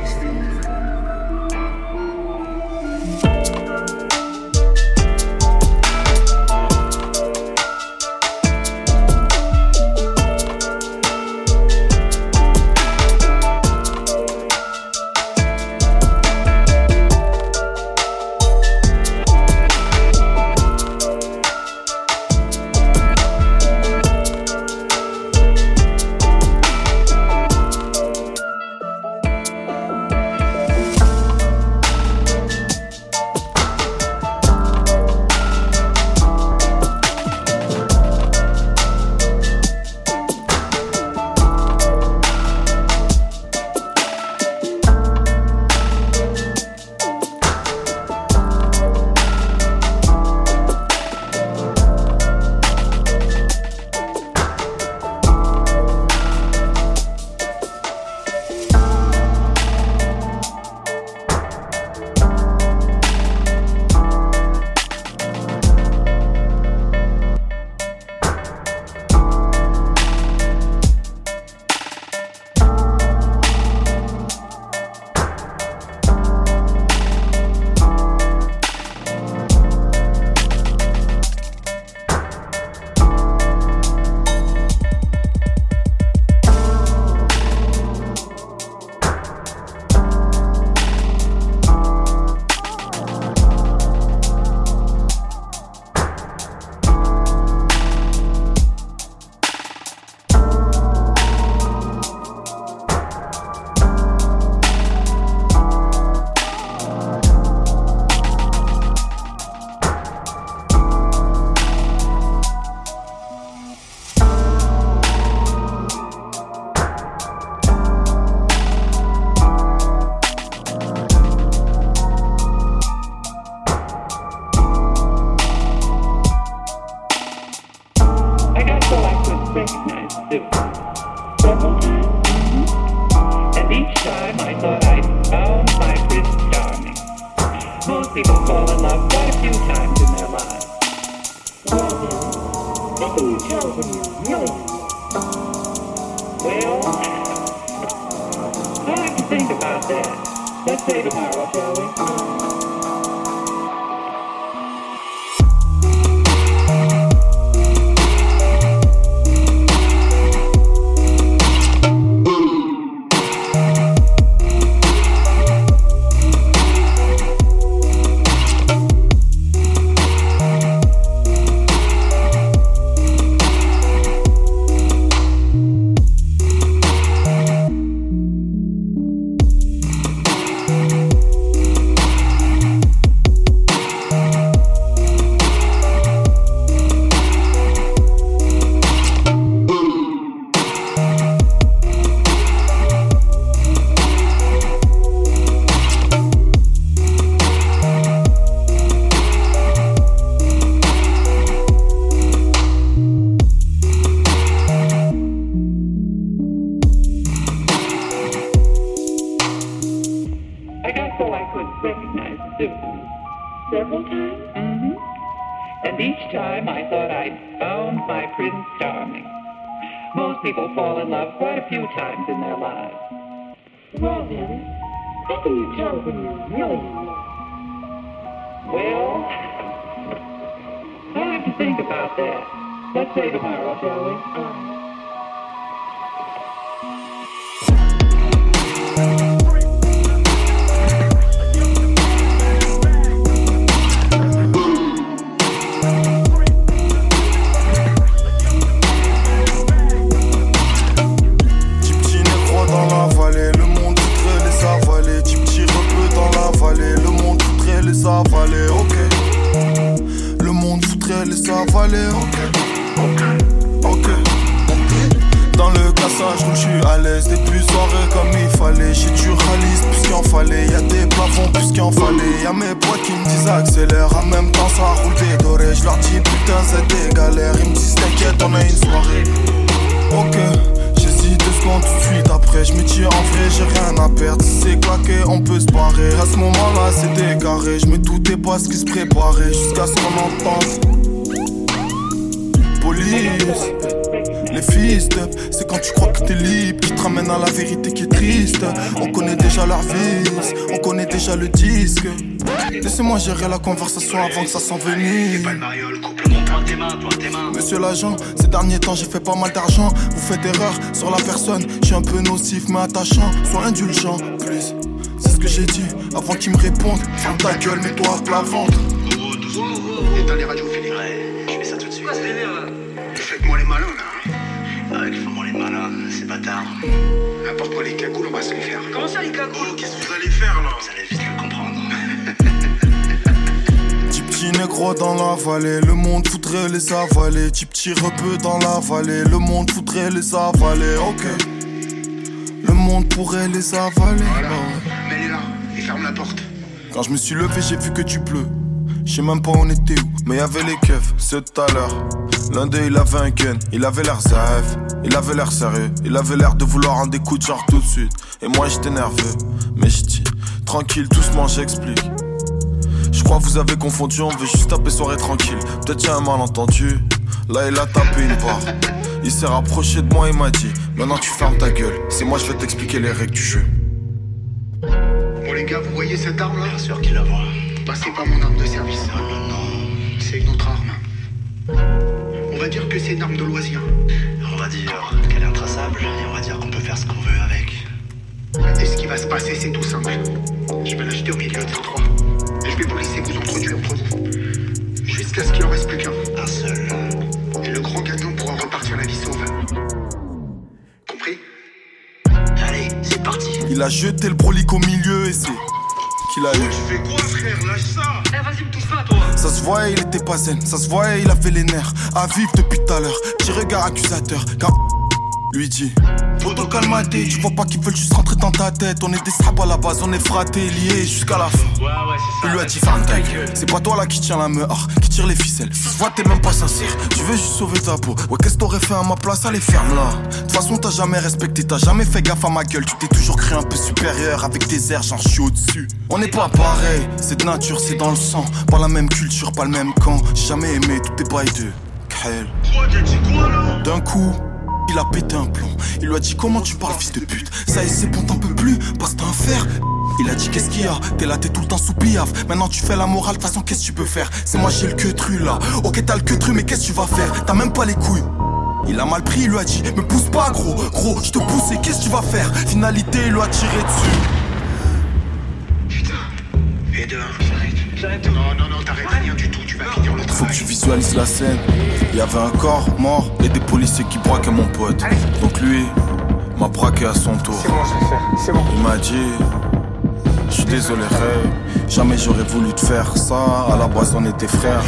Steve. Let's say tomorrow, shall we? Times in their lives. Well then, how can you tell when you're really in love? Well, I'll have to think about that. Let's say tomorrow, shall we? Avaler, ok. Ok. Dans le cassage, je suis à l'aise. Depuis soirée comme il fallait. J'ai du réaliste plus qu'il en fallait. Y'a des plafonds plus qu'il en fallait. Y'a mes potes qui me disent accélère. En même temps, ça roule des dorés. Je leur dis putain, c'est des galères. Ils me disent t'inquiète, on a une soirée. Ok, deux secondes tout de suite après. Je me dis en vrai, j'ai rien à perdre. Si c'est claqué, on peut se barrer. À ce moment-là, c'était carré. Je me doutais pas ce qui se préparait. Jusqu'à ce qu'on entende. Les fils c'est quand tu crois que t'es libre qui te ramène à la vérité qui est triste. On connaît déjà leur vice, on connaît déjà le disque. Laissez-moi gérer la conversation avant que ça s'envenime. Monsieur l'agent, ces derniers temps j'ai fait pas mal d'argent. Vous faites erreur sur la personne, je suis un peu nocif mais attachant. Sois indulgent, plus. C'est ce que j'ai dit avant qu'ils me répondent. Ferme ta gueule, mets-toi à plat ventre. Éteins les radios, malins, c'est bâtard. N'importe quoi, les cagoules, on va se les faire. Comment ça, les cagoules Qu'est-ce que vous allez faire, là Vous allez vite le comprendre. Petit petit négro dans la vallée, le monde voudrait les avaler. Petit petit rebeu dans la vallée, le monde voudrait les avaler. Ok, le monde pourrait les avaler. Voilà. Mets-les là et ferme la porte. Quand je me suis levé, j'ai vu que tu pleut. Je sais même pas on était où, mais y avait les keufs, c'est tout à l'heure. L'un d'eux il avait un gun, il avait l'air zaf, il avait l'air sérieux, il avait l'air de vouloir un des coups de genre tout de suite. Et moi j'étais nerveux, mais je dis, tranquille, doucement j'explique. Je crois que vous avez confondu, on veut juste taper soirée tranquille. Peut-être y a un malentendu. Là il a tapé une barre. Il s'est rapproché de moi et m'a dit, maintenant tu fermes ta gueule, c'est moi je vais t'expliquer les règles du jeu. Bon, les gars, vous voyez cette arme-là? Bien sûr qu'il la voit. Bah, c'est pas mon arme de service. Ah, non, non. C'est une autre arme. On va dire que c'est une arme de loisir. On va dire qu'elle est intraçable et on va dire qu'on peut faire ce qu'on veut avec. Et ce qui va se passer, c'est tout simple. Je vais l'acheter au milieu des trois. Et je vais vous laisser vous entretuer entre vous. Jusqu'à ce qu'il en reste plus qu'un. Un seul. Et le grand gagnant pourra repartir la vie sauve. Compris? Allez, c'est parti. Il a jeté le brolic au milieu et c'est qu'il a eu. fais quoi, frère? Lâche ça Eh, vas-y, me touche pas, toi. Ça se voyait, il était pas zen. Ça se voyait, il avait les nerfs. À vivre depuis tout à l'heure. Petit regard accusateur. Car lui dit Poto calmaté, tu vois pas qu'ils veulent juste rentrer dans ta tête. On est des sables à la base, on est fratés, liés jusqu'à la fin. Ouais, ouais, c'est ça. Il lui a dit ferme ta gueule. C'est pas toi là qui tient la meuf, qui tire les ficelles. Ça se voit, t'es même pas sincère. Tu veux juste sauver ta peau. Ouais, qu'est-ce que t'aurais fait à ma place? Allez, ferme là. De toute façon, t'as jamais respecté, t'as jamais fait gaffe à ma gueule. Tu t'es toujours cru un peu supérieur avec tes airs, j'en suis au-dessus. On n'est pas pareil, c'est de nature, c'est dans le sang. Pas la même culture, pas le même camp. J'ai jamais aimé tout tes bails de D'un coup, il a pété un plomb. Il lui a dit comment tu parles fils de pute? Ça y est c'est bon t'en peux plus, parce que t'es un fer. Il a dit qu'est-ce qu'il y a? T'es là, t'es tout le temps sous piaf. Maintenant tu fais la morale, de toute façon qu'est-ce que tu peux faire? C'est moi j'ai le queutru là. Ok t'as le queutru mais qu'est-ce que tu vas faire? T'as même pas les couilles. Il a mal pris, il lui a dit Me pousse pas gros, gros, je te pousse et qu'est-ce que tu vas faire? Finalité, il lui a tiré dessus. Putain. Et de un, j'arrête. J'arrête tout. Non, non, non, t'arrêtes rien du tout, tu vas finir le Faut que tu visualises la scène. Il y avait un corps mort et des policiers qui braquaient mon pote. Donc lui m'a braqué à son tour. C'est bon, je vais faire. C'est bon. Il m'a dit Je suis désolé Ray Jamais j'aurais voulu te faire ça À la base on était frères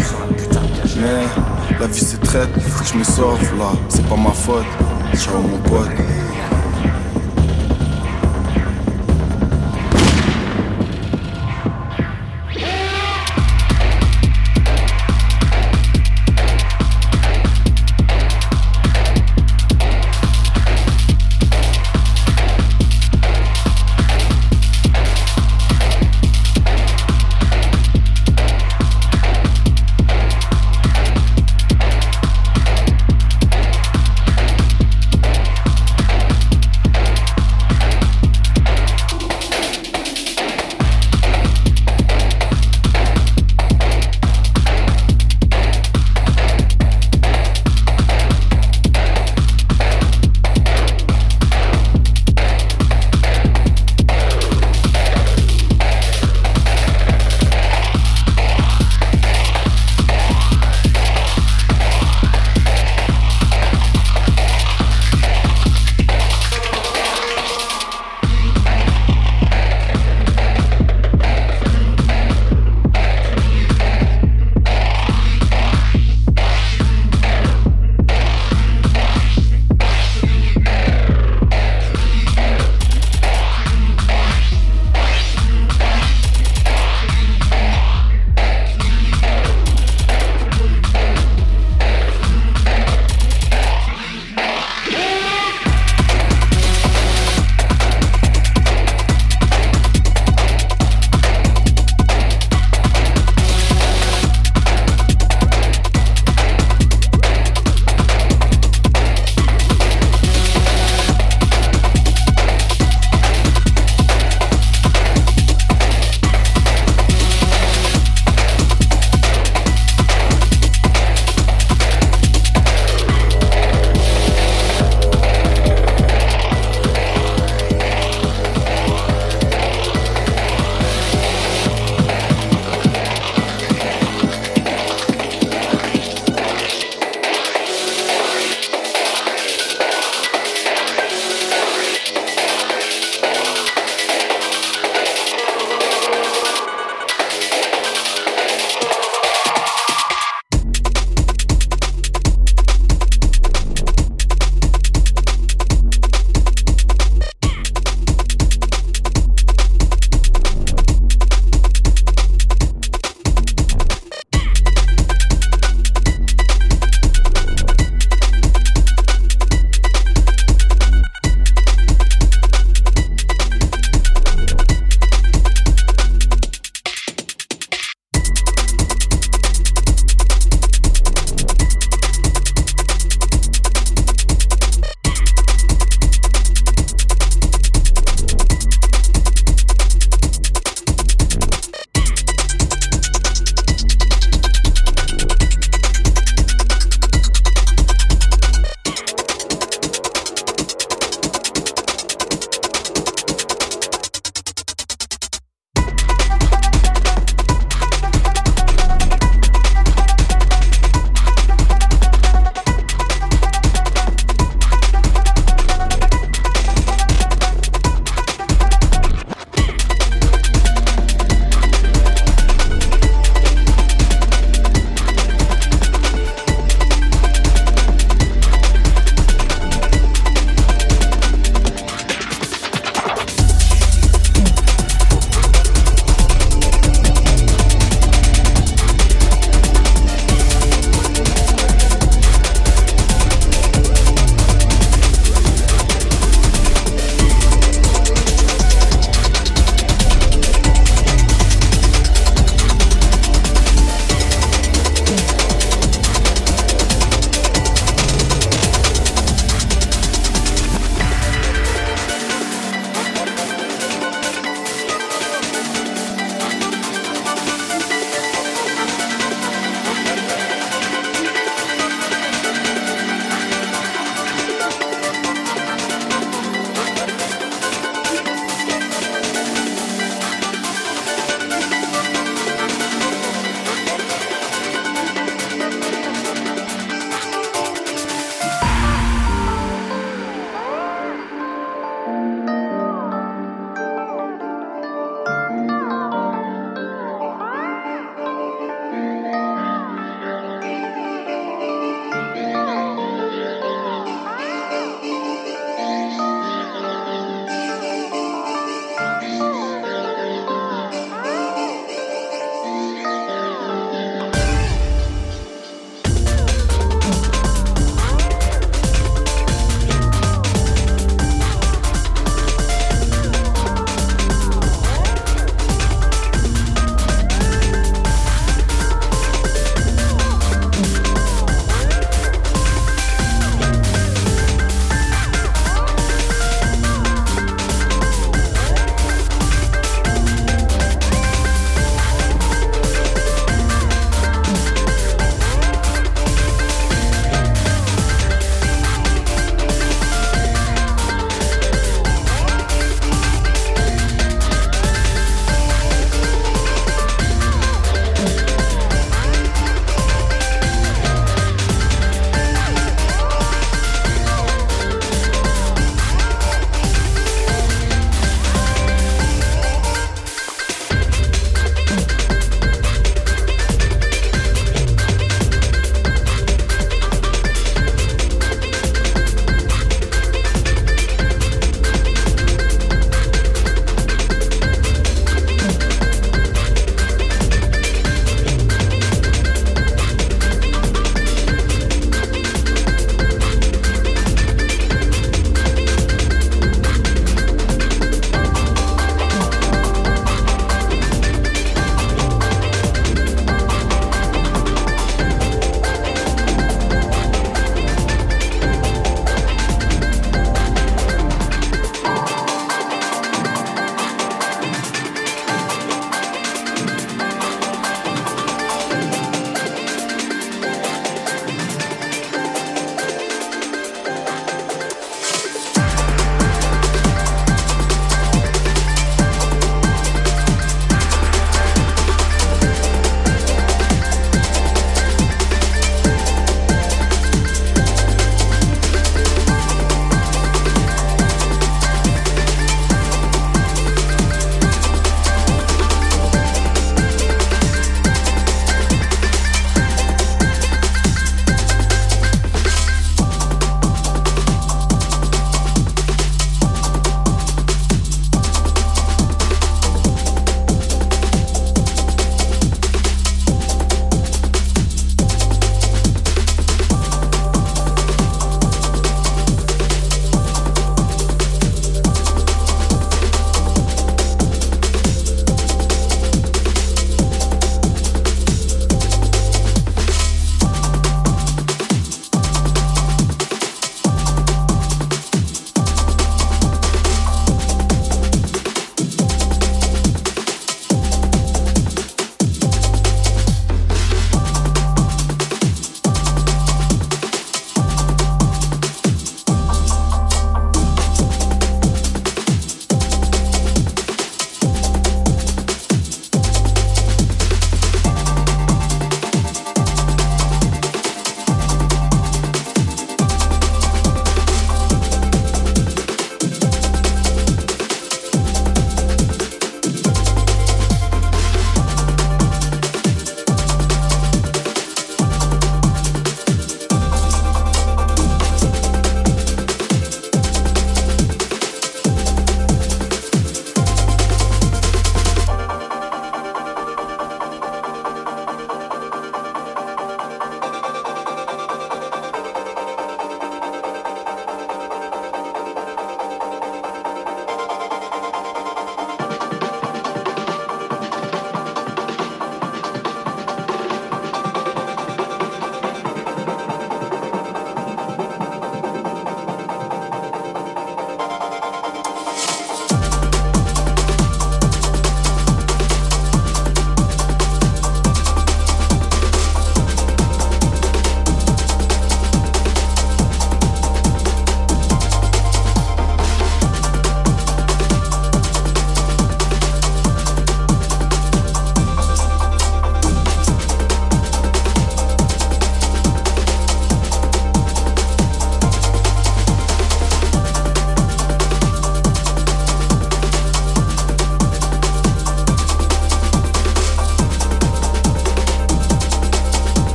Mais la vie c'est traite Il faut que je me sauve là C'est pas ma faute Ciao mon pote